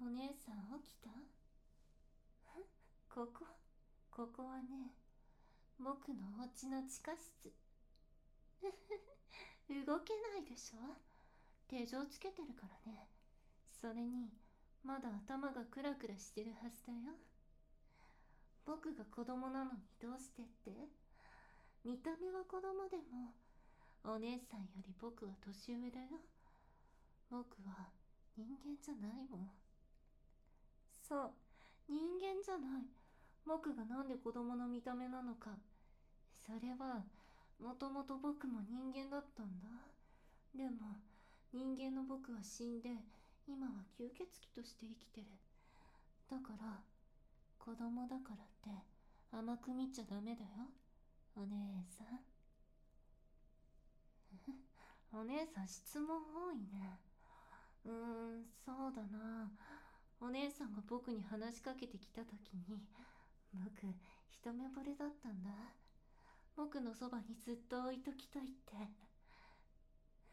お姉さん起きた？ここここはね僕のお家の地下室。動けないでしょ？手錠つけてるからね。それにまだ頭がクラクラしてるはずだよ。僕が子供なのにどうしてって？見た目は子供でもお姉さんより僕は年上だよ。僕は人間じゃないもん。そう人間じゃない。僕がなんで子供の見た目なのか。それはもともと僕も人間だったんだ。でも人間の僕は死んで今は吸血鬼として生きてる。だから子供だからって甘く見ちゃダメだよ。お姉さん。お姉さん質問多いね。うーんそうだな。お姉さんが僕に話しかけてきた時に僕一目惚れだったんだ。僕のそばにずっと置いときたいって。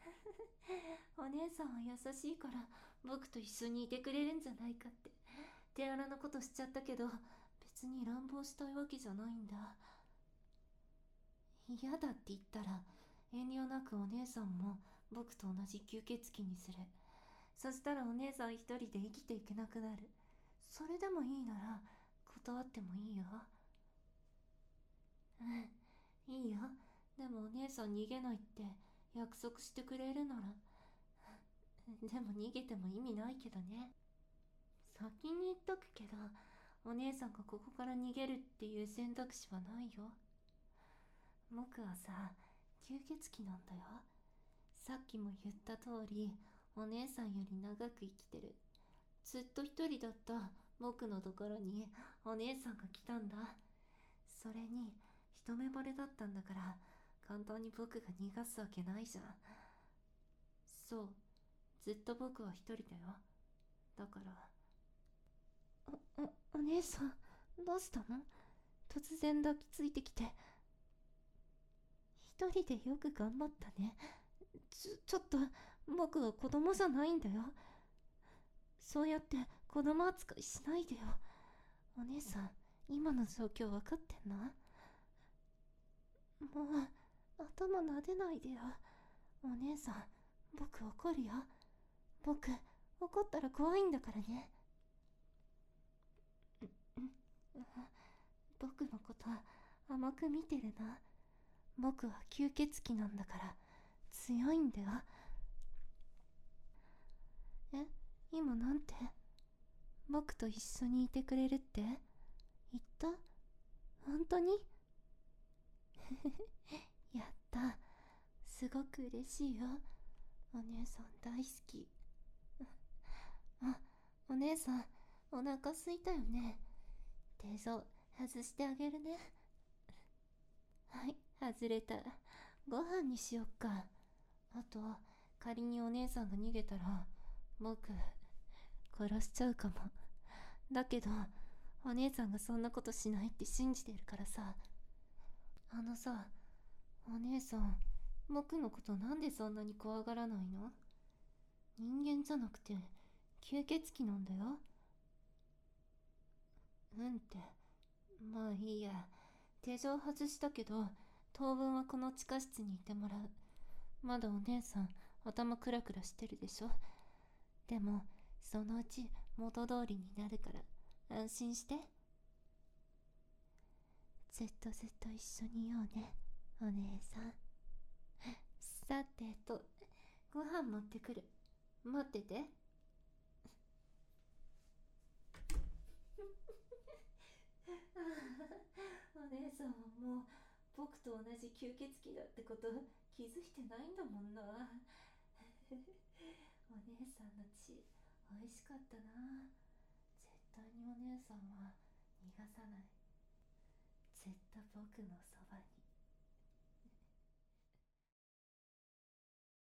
お姉さんは優しいから僕と一緒にいてくれるんじゃないかって。手荒なことしちゃったけど別に乱暴したいわけじゃないんだ。嫌だって言ったら遠慮なくお姉さんも僕と同じ吸血鬼にする。そしたらお姉さん一人で生きていけなくなる。それでもいいなら断ってもいいよ。うんいいよ。でもお姉さん逃げないって約束してくれるなら。でも逃げても意味ないけどね。先に言っとくけどお姉さんがここから逃げるっていう選択肢はないよ。僕はさ吸血鬼なんだよ。さっきも言った通りお姉さんより長く生きてる。ずっと一人だった僕のところにお姉さんが来たんだ。それに一目惚れだったんだから簡単に僕が逃がすわけないじゃん。そう。ずっと僕は一人だよ。だからおおお姉さんどうしたの？突然抱きついてきて。一人でよく頑張ったね。ちょちょっと僕は子供じゃないんだよ。そうやって子供扱いしないでよ。お姉さん今の状況分かってんの？もう頭撫でないでよ。お姉さん僕怒るよ。僕怒ったら怖いんだからね。僕のこと甘く見てるな。僕は吸血鬼なんだから強いんだよ。今なんて？僕と一緒にいてくれるって？言った？本当に？やった。すごく嬉しいよ。お姉さん大好き。あお姉さんお腹すいたよね。手錠外してあげるね。はい外れた。ご飯にしよっか。あと仮にお姉さんが逃げたら僕殺しちゃうかも。だけどお姉さんがそんなことしないって信じてるからさ。あのさお姉さん僕のことなんでそんなに怖がらないの？人間じゃなくて吸血鬼なんだよ。うんって。まあいいや。手錠外したけど当分はこの地下室にいてもらう。まだお姉さん頭クラクラしてるでしょ？でもそのうち元通りになるから安心して。ずっとずっと一緒にいようねお姉さん。さてとご飯持ってくる。待ってて。お姉さんはもう僕と同じ吸血鬼だってこと気づいてないんだもんな。お姉さんの血美味しかったな。絶対にお姉さんは逃がさない。ずっと僕のそば